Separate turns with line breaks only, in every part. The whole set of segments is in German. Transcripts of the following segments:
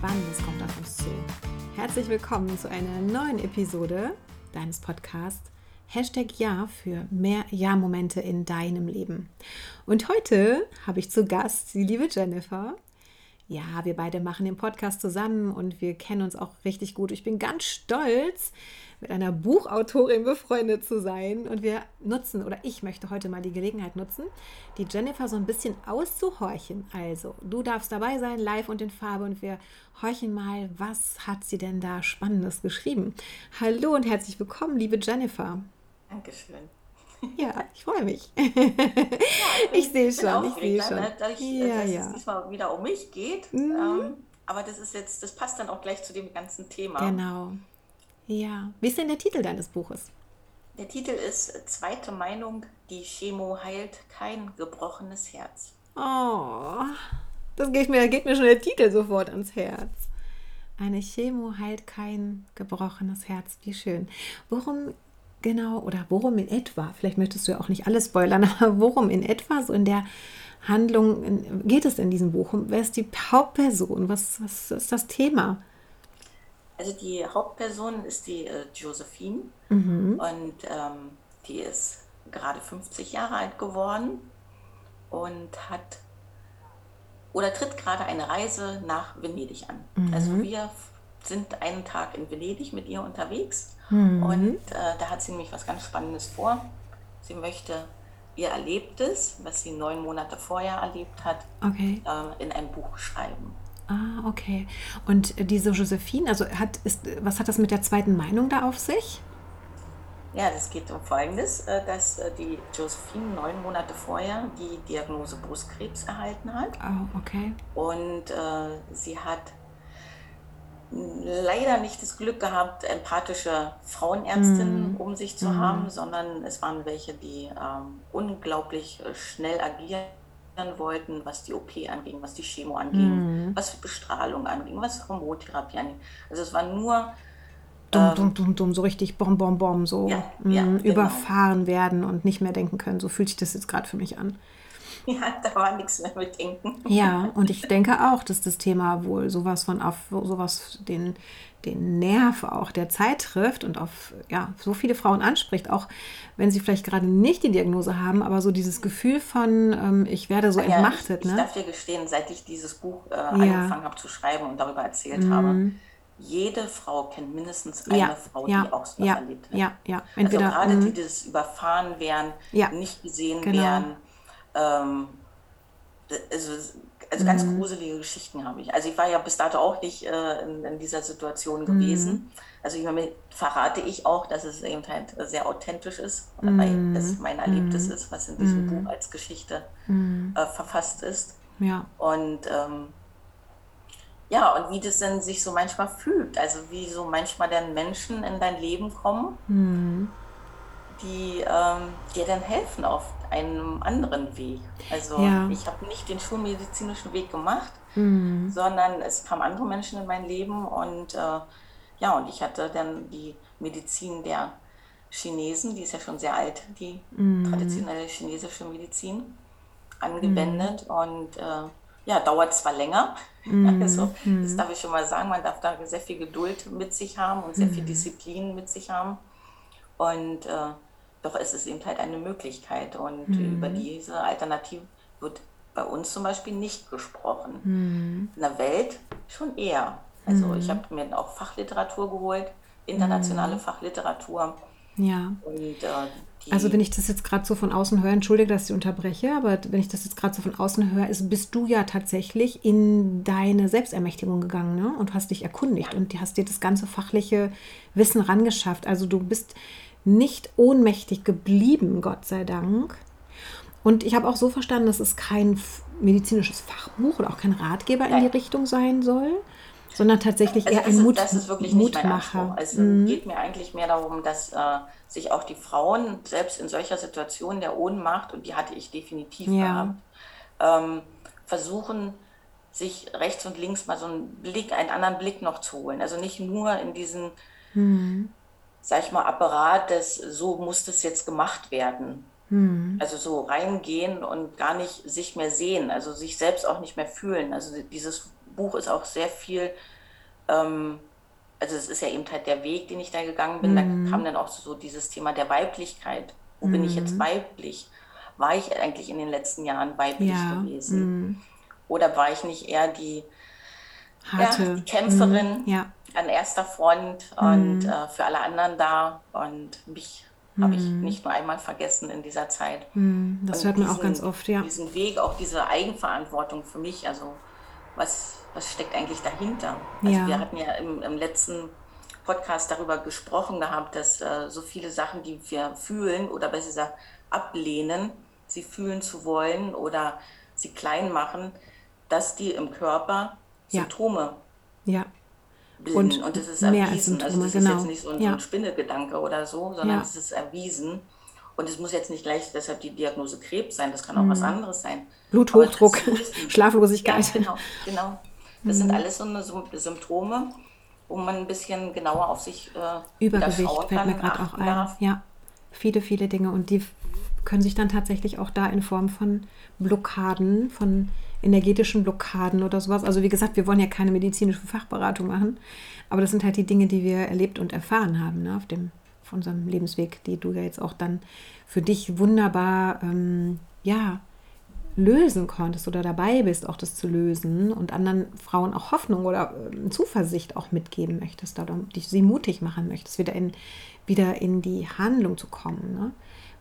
Spannendes kommt auf uns zu. Herzlich willkommen zu einer neuen Episode deines Podcasts Hashtag Ja für mehr Ja-Momente in deinem Leben. Und heute habe ich zu Gast die liebe Jennifer. Ja, wir beide machen den Podcast zusammen und wir kennen uns auch richtig gut. Ich bin ganz stolz, mit einer Buchautorin befreundet zu sein. Und wir nutzen, oder ich möchte heute mal die Gelegenheit nutzen, die Jennifer so ein bisschen auszuhorchen. Also, du darfst dabei sein, live und in Farbe, und wir horchen mal, was hat sie denn da Spannendes geschrieben. Hallo und herzlich willkommen, liebe Jennifer.
Dankeschön.
Ja, ich freue mich. Ja, ich, ich sehe schon, ich sehe schon.
Dadurch, ja, dass ja. es diesmal wieder um mich geht. Mhm. Ähm, aber das ist jetzt, das passt dann auch gleich zu dem ganzen Thema.
Genau. Ja. Wie ist denn der Titel deines Buches?
Der Titel ist Zweite Meinung, die Chemo heilt kein gebrochenes Herz.
Oh, das geht mir, geht mir schon der Titel sofort ans Herz. Eine Chemo heilt kein gebrochenes Herz. Wie schön. Worum genau oder worum in etwa, vielleicht möchtest du ja auch nicht alles spoilern, aber worum in etwa so in der Handlung geht es in diesem Buch? Wer ist die Hauptperson? Was, was ist das Thema?
Also die Hauptperson ist die äh, Josephine mhm. und ähm, die ist gerade 50 Jahre alt geworden und hat oder tritt gerade eine Reise nach Venedig an. Mhm. Also wir sind einen Tag in Venedig mit ihr unterwegs mhm. und äh, da hat sie nämlich was ganz Spannendes vor. Sie möchte ihr Erlebtes, was sie neun Monate vorher erlebt hat, okay. äh, in ein Buch schreiben.
Ah, okay. Und diese Josephine, also hat, ist, was hat das mit der zweiten Meinung da auf sich?
Ja, das geht um Folgendes, äh, dass äh, die Josephine neun Monate vorher die Diagnose Brustkrebs erhalten hat.
Oh, okay.
Und äh, sie hat leider nicht das Glück gehabt, empathische Frauenärztinnen mm. um sich zu mm. haben, sondern es waren welche, die ähm, unglaublich schnell agieren wollten, was die OP anging, was die Chemo anging, mhm. was Bestrahlung anging, was Hormontherapie anging. Also es war nur
dumm, ähm, dumm, dumm, dumm, so richtig bom, bom, bom, so ja, mh, ja, genau. überfahren werden und nicht mehr denken können. So fühlt sich das jetzt gerade für mich an.
Ja, da war nichts mehr mit denken.
Ja, und ich denke auch, dass das Thema wohl sowas von auf sowas den den Nerv auch der Zeit trifft und auf ja, so viele Frauen anspricht, auch wenn sie vielleicht gerade nicht die Diagnose haben, aber so dieses Gefühl von, ähm, ich werde so ja, entmachtet.
Ich,
ne?
ich darf dir gestehen, seit ich dieses Buch äh, ja. angefangen habe zu schreiben und darüber erzählt mhm. habe, jede Frau kennt mindestens eine ja, Frau, die auch so
ja,
erlebt
hat. Ja, ja.
Also Entweder, also gerade die, die das überfahren werden, nicht gesehen genau. werden. Ähm, also also ganz mhm. gruselige Geschichten habe ich. Also ich war ja bis dato auch nicht äh, in, in, dieser Situation gewesen. Mhm. Also ich meine, verrate ich auch, dass es eben halt sehr authentisch ist, mhm. weil das mein Erlebtes mhm. ist, was in diesem mhm. Buch als Geschichte mhm. äh, verfasst ist.
Ja.
Und ähm, ja, und wie das dann sich so manchmal fühlt. Also wie so manchmal dann Menschen in dein Leben kommen, die ähm, dir dann helfen auf einem anderen Weg. Also ja. ich habe nicht den schulmedizinischen Weg gemacht, mhm. sondern es kamen andere Menschen in mein Leben und äh, ja, und ich hatte dann die Medizin der Chinesen, die ist ja schon sehr alt, die mhm. traditionelle chinesische Medizin, angewendet mhm. und äh, ja, dauert zwar länger, mhm. also das mhm. darf ich schon mal sagen, man darf da sehr viel Geduld mit sich haben und sehr viel mhm. Disziplin mit sich haben und äh, doch ist es eben halt eine Möglichkeit und mhm. über diese Alternative wird bei uns zum Beispiel nicht gesprochen. Mhm. In der Welt schon eher. Also mhm. ich habe mir auch Fachliteratur geholt, internationale mhm. Fachliteratur.
Ja. Und, äh, also wenn ich das jetzt gerade so von außen höre, entschuldige, dass ich unterbreche, aber wenn ich das jetzt gerade so von außen höre, ist, bist du ja tatsächlich in deine Selbstermächtigung gegangen ne? und hast dich erkundigt und hast dir das ganze fachliche Wissen rangeschafft. Also du bist nicht ohnmächtig geblieben, Gott sei Dank. Und ich habe auch so verstanden, dass es kein medizinisches Fachbuch oder auch kein Ratgeber Nein. in die Richtung sein soll, sondern tatsächlich also eher ein Mut,
das ist wirklich Mutmacher. Es mhm. geht mir eigentlich mehr darum, dass äh, sich auch die Frauen selbst in solcher Situation der Ohnmacht, und die hatte ich definitiv ja. gehabt, ähm, versuchen, sich rechts und links mal so einen Blick, einen anderen Blick noch zu holen. Also nicht nur in diesen mhm sag ich mal, Apparat des, so muss das jetzt gemacht werden. Mhm. Also so reingehen und gar nicht sich mehr sehen, also sich selbst auch nicht mehr fühlen. Also dieses Buch ist auch sehr viel, ähm, also es ist ja eben halt der Weg, den ich da gegangen bin. Mhm. Da kam dann auch so dieses Thema der Weiblichkeit. Wo mhm. bin ich jetzt mhm. weiblich? War ich eigentlich in den letzten Jahren weiblich ja. gewesen? Mhm. Oder war ich nicht eher die, Harte. Ja, die Kämpferin mhm. ja. An erster Front und äh, für alle anderen da? Und mich habe ich mhm. nicht nur einmal vergessen in dieser Zeit.
Mhm. Das und hört man diesen, auch ganz oft, ja.
Diesen Weg, auch diese Eigenverantwortung für mich, also was, was steckt eigentlich dahinter? Also ja. wir hatten ja im, im letzten Podcast darüber gesprochen gehabt, dass äh, so viele Sachen, die wir fühlen oder besser gesagt ablehnen, sie fühlen zu wollen oder sie klein machen, dass die im Körper Symptome
ja
bilden. Und, und das ist erwiesen. Also das genau. ist jetzt nicht so ein, ja. Spinnegedanke oder so, sondern ja. es ist erwiesen. Und es muss jetzt nicht gleich deshalb die Diagnose Krebs sein, das kann auch mhm. was anderes sein.
Bluthochdruck, Schlaflosigkeit.
Ja, genau, genau. Das mhm. sind alles so eine Symptome, wo man ein bisschen genauer auf sich
äh, Übergewicht fällt mir gerade auch ein. Darf. Ja, viele, viele Dinge. Und die können sich dann tatsächlich auch da in Form von Blockaden, von energetischen Blockaden oder sowas. Also wie gesagt, wir wollen ja keine medizinische Fachberatung machen, aber das sind halt die Dinge, die wir erlebt und erfahren haben ne, auf, dem, auf unserem Lebensweg, die du ja jetzt auch dann für dich wunderbar ähm, ja, lösen konntest oder dabei bist, auch das zu lösen und anderen Frauen auch Hoffnung oder äh, Zuversicht auch mitgeben möchtest, oder dich sie mutig machen möchtest, wieder in, wieder in die Handlung zu kommen. Ne?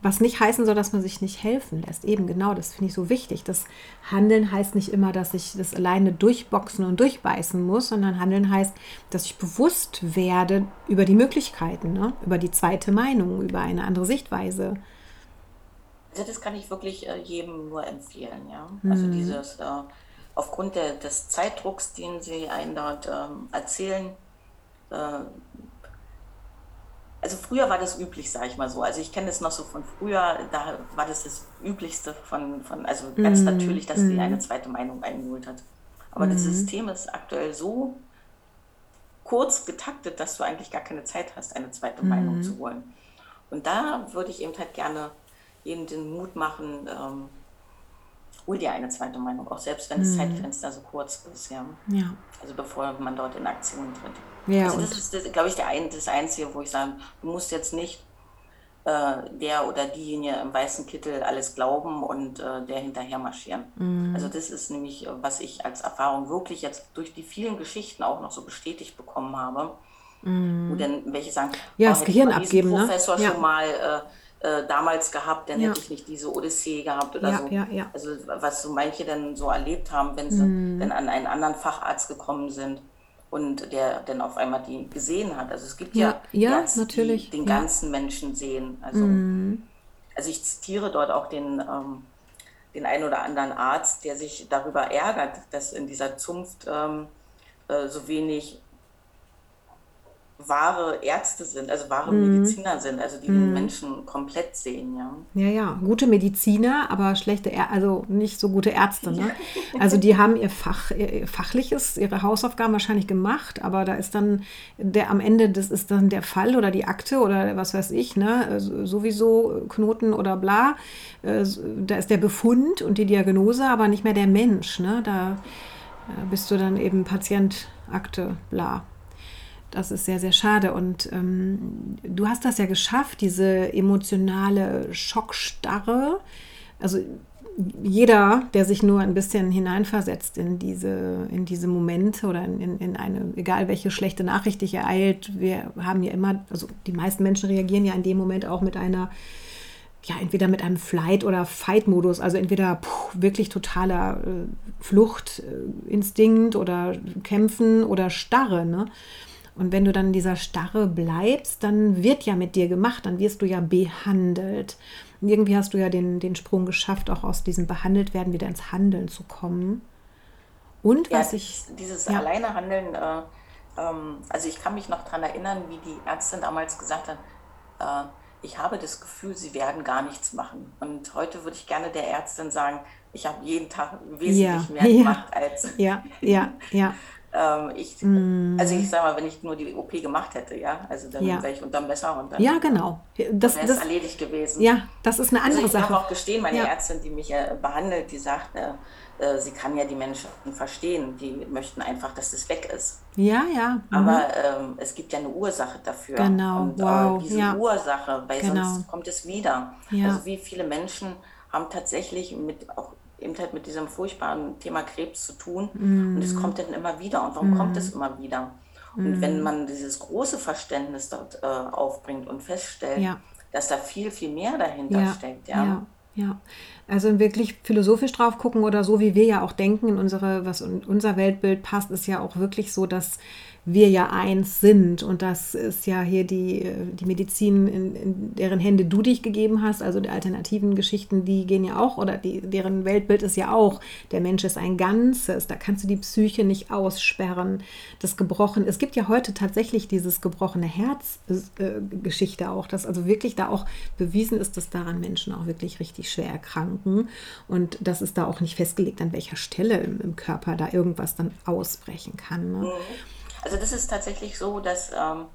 Was nicht heißen soll, dass man sich nicht helfen lässt. Eben genau, das finde ich so wichtig. Das Handeln heißt nicht immer, dass ich das alleine durchboxen und durchbeißen muss, sondern Handeln heißt, dass ich bewusst werde über die Möglichkeiten, ne? über die zweite Meinung, über eine andere Sichtweise.
Also das kann ich wirklich äh, jedem nur empfehlen, ja. Also mhm. dieses, äh, aufgrund der, des Zeitdrucks, den Sie einen dort ähm, erzählen, äh, also früher war das üblich, sage ich mal so. Also ich kenne das noch so von früher, da war das das Üblichste von, von also ganz mm. natürlich, dass mm. sie eine zweite Meinung eingeholt hat. Aber mm. das. System ist aktuell so kurz getaktet, dass du eigentlich gar keine Zeit hast, eine zweite Meinung mhm. zu wollen. Und da würde ich eben halt gerne jedem den Mut machen, ähm, hol dir eine zweite Meinung, auch selbst wenn das mhm. Zeitfenster so kurz ist, ja. ja. Also bevor man dort in Aktion tritt. Ja, also das ist, glaube ich, der ein, das Einzige, wo ich sage, du musst jetzt nicht äh, der oder diejenige im weißen Kittel alles glauben und äh, der hinterher marschieren. Mhm. Also das ist nämlich, was ich als Erfahrung wirklich jetzt durch die vielen Geschichten auch noch so bestätigt bekommen habe. Mhm. Wo denn welche sagen,
ja, oh, das Gehirn abgeben,
ne? Professor ja. schon mal äh, äh, damals gehabt, dann ja. hätte ich nicht diese Odyssee gehabt oder
ja,
so.
Ja, ja.
Also was so manche dann so erlebt haben, wenn sie mhm. dann an einen anderen Facharzt gekommen sind und der dann auf einmal die gesehen hat. Also es gibt ja,
ja, ja Ärzte, natürlich.
die den ganzen Menschen sehen. Also, mhm. also ich zitiere dort auch den, ähm, den einen oder anderen Arzt, der sich darüber ärgert, dass in dieser Zunft ähm, äh, so wenig wahre Ärzte sind, also wahre mhm. Mediziner sind, also die mhm. den Menschen komplett sehen, ja.
Ja, ja, gute Mediziner, aber schlechte, Ä also nicht so gute Ärzte. Ne? Also die haben ihr Fach, ihr fachliches, ihre Hausaufgaben wahrscheinlich gemacht, aber da ist dann der am Ende, das ist dann der Fall oder die Akte oder was weiß ich, ne, also sowieso Knoten oder bla. Äh, da ist der Befund und die Diagnose, aber nicht mehr der Mensch. Ne? Da äh, bist du dann eben Patient, Akte, bla. Das ist sehr, sehr schade. Und ähm, du hast das ja geschafft, diese emotionale Schockstarre. Also jeder, der sich nur ein bisschen hineinversetzt in diese, in diese Momente oder in, in eine, egal welche schlechte Nachricht dich ereilt, wir haben ja immer, also die meisten Menschen reagieren ja in dem Moment auch mit einer, ja, entweder mit einem Flight- oder Fight-Modus, also entweder puh, wirklich totaler äh, Fluchtinstinkt oder Kämpfen oder Starre, ne? Und wenn du dann in dieser Starre bleibst, dann wird ja mit dir gemacht, dann wirst du ja behandelt. Und irgendwie hast du ja den, den Sprung geschafft, auch aus diesem Behandeltwerden wieder ins Handeln zu kommen. Und was ja, ich.
Dieses ja. Alleinehandeln, äh, ähm, also ich kann mich noch daran erinnern, wie die Ärztin damals gesagt hat, äh, ich habe das Gefühl, sie werden gar nichts machen. Und heute würde ich gerne der Ärztin sagen, ich habe jeden Tag wesentlich ja, mehr gemacht als.
Ja, ja, ja.
Ähm, ich, mm. Also ich sage mal, wenn ich nur die OP gemacht hätte, ja, also dann ja. wäre ich unterm Messer und dann
ja, genau.
das, wäre es erledigt gewesen.
Ja, das ist eine andere
also ich
Sache. Ich
darf auch gestehen, meine ja. Ärztin, die mich äh, behandelt, die sagt, äh, äh, sie kann ja die Menschen verstehen, die möchten einfach, dass das weg ist.
Ja, ja.
Mhm. Aber ähm, es gibt ja eine Ursache dafür.
Genau. Und äh, wow.
äh, diese
ja.
Ursache, weil genau. sonst kommt es wieder. Also wie viele Menschen haben tatsächlich mit auch eben halt mit diesem furchtbaren Thema Krebs zu tun mm. und es kommt dann immer wieder. Und warum mm. kommt es immer wieder? Und mm. wenn man dieses große Verständnis dort äh, aufbringt und feststellt,
ja.
dass da viel, viel mehr dahinter
ja.
steckt, ja.
ja. Ja, also wirklich philosophisch drauf gucken oder so, wie wir ja auch denken, in unsere, was in unser Weltbild passt, ist ja auch wirklich so, dass wir ja eins sind. Und das ist ja hier die, die Medizin, in, in, deren Hände du dich gegeben hast. Also die alternativen Geschichten, die gehen ja auch, oder die, deren Weltbild ist ja auch, der Mensch ist ein Ganzes. Da kannst du die Psyche nicht aussperren. Das gebrochen. Es gibt ja heute tatsächlich dieses gebrochene Herz-Geschichte äh, auch, dass also wirklich da auch bewiesen ist, dass daran Menschen auch wirklich richtig schwer erkranken. Und das ist da auch nicht festgelegt, an welcher Stelle im, im Körper da irgendwas dann ausbrechen kann. Ne? Mhm.
Also das ist tatsächlich so, dass ähm,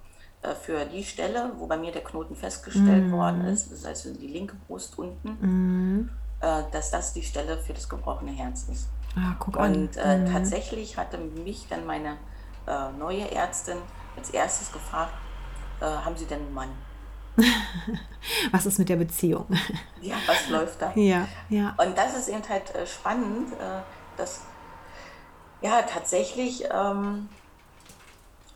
äh, für die Stelle, wo bei mir der Knoten festgestellt mm. worden ist, das heißt die linke Brust unten, mm. äh, dass das die Stelle für das gebrochene Herz ist.
Ah, guck
Und äh, mm. tatsächlich hatte mich dann meine äh, neue Ärztin als erstes gefragt, äh, haben Sie denn einen Mann?
was ist mit der Beziehung?
ja, was läuft da?
Ja, ja.
Und das ist eben halt äh, spannend, dass ja tatsächlich ähm,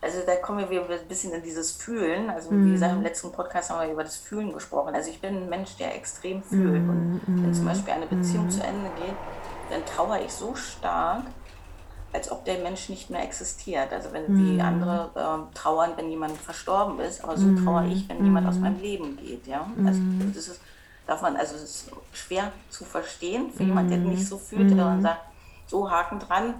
also da kommen wir wieder ein bisschen in dieses Fühlen. Also wie gesagt, im mhm. letzten Podcast haben wir über das Fühlen gesprochen. Also ich bin ein Mensch, der extrem fühlt. Und wenn zum Beispiel eine Beziehung mm. zu Ende geht, dann trauere ich so stark, als ob der Mensch nicht mehr existiert. Also wenn mm. wie andere äh, trauern, wenn jemand verstorben ist, aber so trauere ich, wenn jemand aus meinem Leben geht. Ja? Also das ist, darf man, also es ist schwer zu verstehen für jemand, der nicht so fühlt, der dann sagt, so Haken dran,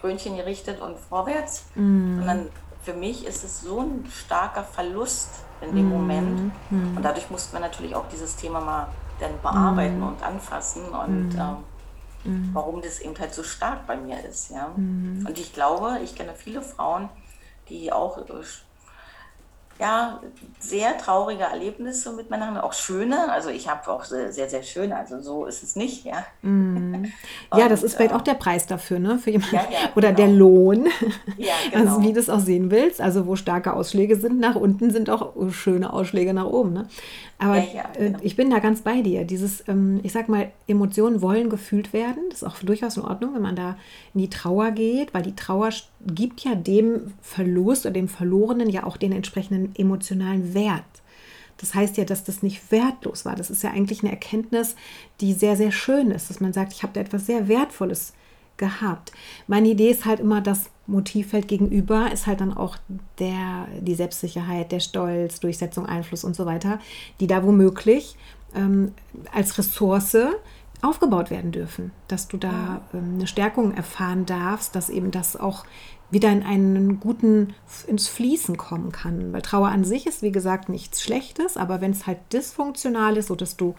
Krönchen gerichtet und vorwärts. Dann für mich ist es so ein starker Verlust in dem mm. Moment. Mm. Und dadurch mussten wir natürlich auch dieses Thema mal dann bearbeiten mm. und anfassen und mm. ähm, mm. warum das eben halt so stark bei mir ist. Ja? Und ich glaube, ich kenne viele Frauen, die auch äh, ja, sehr traurige Erlebnisse mit Männern, auch schöne. Also ich habe auch sehr, sehr, schöne, also so ist es nicht, ja.
Mm. ja, das ist vielleicht äh, auch der Preis dafür, ne? Für jemanden. Ja, ja, Oder genau. der Lohn. Ja, genau. Also wie du es auch sehen willst. Also wo starke Ausschläge sind nach unten, sind auch schöne Ausschläge nach oben. Ne? Aber ja, ja, äh, genau. ich bin da ganz bei dir. Dieses, ähm, ich sag mal, Emotionen wollen gefühlt werden. Das ist auch durchaus in Ordnung, wenn man da in die Trauer geht, weil die Trauer gibt ja dem Verlust oder dem Verlorenen ja auch den entsprechenden emotionalen Wert. Das heißt ja, dass das nicht wertlos war. Das ist ja eigentlich eine Erkenntnis, die sehr, sehr schön ist, dass man sagt, ich habe da etwas sehr Wertvolles gehabt. Meine Idee ist halt immer, das Motivfeld gegenüber ist halt dann auch der, die Selbstsicherheit, der Stolz, Durchsetzung, Einfluss und so weiter, die da womöglich ähm, als Ressource aufgebaut werden dürfen, dass du da ähm, eine Stärkung erfahren darfst, dass eben das auch wieder in einen guten, ins Fließen kommen kann. Weil Trauer an sich ist, wie gesagt, nichts Schlechtes, aber wenn es halt dysfunktional ist, so dass du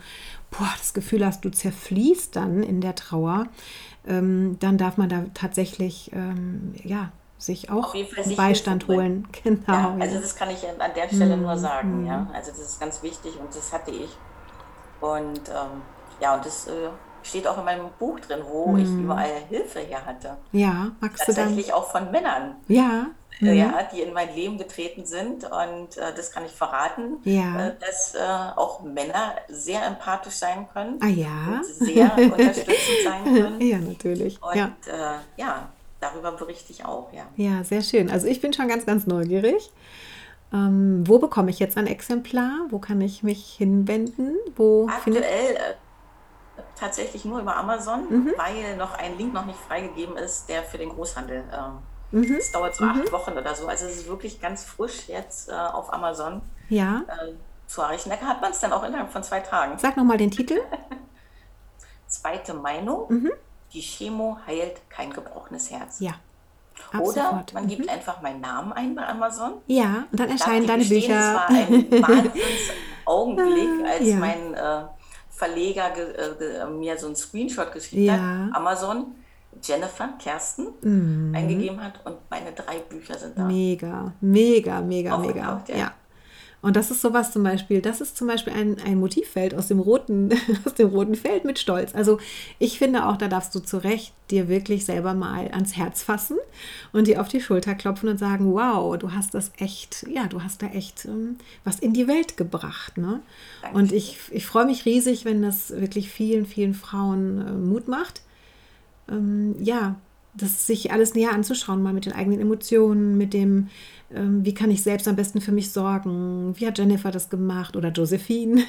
boah, das Gefühl hast, du zerfließt dann in der Trauer, ähm, dann darf man da tatsächlich ähm, ja, sich auch Beistand holen.
Genau. Ja, also das kann ich an der Stelle mm, nur sagen. Ja, also das ist ganz wichtig und das hatte ich. Und ähm, ja, und das äh, steht auch in meinem Buch drin, wo mm. ich überall Hilfe her hatte.
Ja, magst
du Tatsächlich auch von Männern.
Ja.
Äh, ja, die in mein Leben getreten sind. Und äh, das kann ich verraten,
ja.
äh, dass äh, auch Männer sehr empathisch sein können.
Ah ja.
Sehr unterstützend sein können.
Ja, natürlich.
Und
ja.
Ja, darüber berichte ich auch, ja.
Ja, sehr schön. Also ich bin schon ganz, ganz neugierig. Ähm, wo bekomme ich jetzt ein Exemplar? Wo kann ich mich hinwenden? Wo
Aktuell tatsächlich nur über Amazon, mhm. weil noch ein Link noch nicht freigegeben ist, der für den Großhandel ähm, Mhm. Es dauert so acht mhm. Wochen oder so. Also es ist wirklich ganz frisch jetzt äh, auf Amazon
ja.
äh, zu erreichen. Da hat man es dann auch innerhalb von zwei Tagen.
Sag nochmal den Titel.
Zweite Meinung.
Mhm.
Die Chemo heilt kein gebrochenes Herz.
Ja.
Ab Oder sofort. man gibt mhm. einfach meinen Namen ein bei Amazon.
Ja, und dann erscheinen deine Bücher. Es
war ein Wahnsinns-Augenblick, als ja. mein äh, Verleger äh, mir so einen Screenshot geschickt ja. hat. Amazon Jennifer Kersten mhm. eingegeben hat und meine drei Bücher sind da.
Mega, mega, mega, mega. Ja. ja. Und das ist sowas zum Beispiel, das ist zum Beispiel ein, ein Motivfeld aus dem, roten, aus dem roten Feld mit Stolz. Also ich finde auch, da darfst du zu Recht dir wirklich selber mal ans Herz fassen und dir auf die Schulter klopfen und sagen, wow, du hast das echt, ja, du hast da echt ähm, was in die Welt gebracht. Ne? Und ich, ich freue mich riesig, wenn das wirklich vielen, vielen Frauen äh, Mut macht. Ähm, ja, das sich alles näher anzuschauen, mal mit den eigenen Emotionen, mit dem, ähm, wie kann ich selbst am besten für mich sorgen, wie hat Jennifer das gemacht oder Josephine.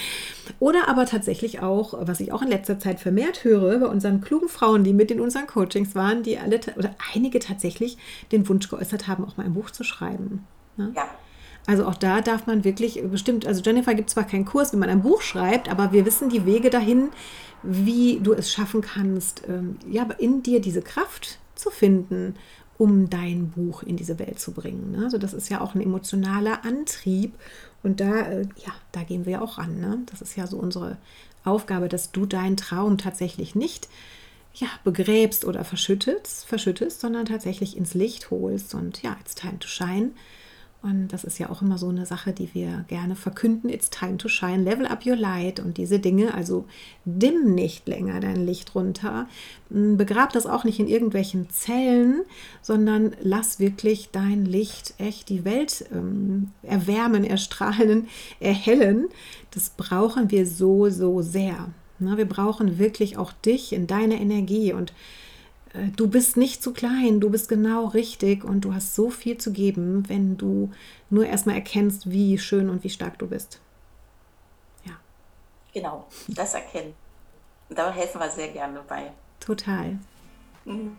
oder aber tatsächlich auch, was ich auch in letzter Zeit vermehrt höre, bei unseren klugen Frauen, die mit in unseren Coachings waren, die alle oder einige tatsächlich den Wunsch geäußert haben, auch mal ein Buch zu schreiben. Ne? Ja. Also auch da darf man wirklich bestimmt, also Jennifer gibt zwar keinen Kurs, wie man ein Buch schreibt, aber wir wissen die Wege dahin, wie du es schaffen kannst, ähm, ja, in dir diese Kraft zu finden, um dein Buch in diese Welt zu bringen. Ne? Also das ist ja auch ein emotionaler Antrieb und da, äh, ja, da gehen wir ja auch ran. Ne? Das ist ja so unsere Aufgabe, dass du deinen Traum tatsächlich nicht ja, begräbst oder verschüttest, verschüttest, sondern tatsächlich ins Licht holst und ja, it's time to shine und das ist ja auch immer so eine Sache, die wir gerne verkünden. It's time to shine, level up your light und diese Dinge. Also dimm nicht länger dein Licht runter. Hm, begrab das auch nicht in irgendwelchen Zellen, sondern lass wirklich dein Licht echt die Welt ähm, erwärmen, erstrahlen, erhellen. Das brauchen wir so, so sehr. Na, wir brauchen wirklich auch dich in deiner Energie und du bist nicht zu klein, du bist genau richtig und du hast so viel zu geben, wenn du nur erstmal erkennst, wie schön und wie stark du bist.
Ja. Genau, das erkennen. Da helfen wir sehr gerne bei.
Total. Mhm.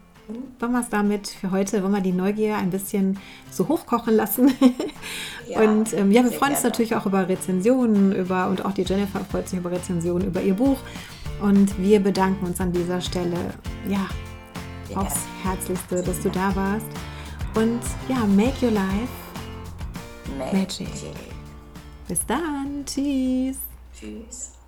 Wollen wir es damit für heute, wollen wir die Neugier ein bisschen so hochkochen lassen. Ja, und ähm, ja, wir freuen gerne. uns natürlich auch über Rezensionen, über und auch die Jennifer freut sich über Rezensionen über ihr Buch. Und wir bedanken uns an dieser Stelle, ja, aufs Herzlichste, dass du da warst. Und ja, make your life magic. magic. Bis dann. Tschüss. Tschüss.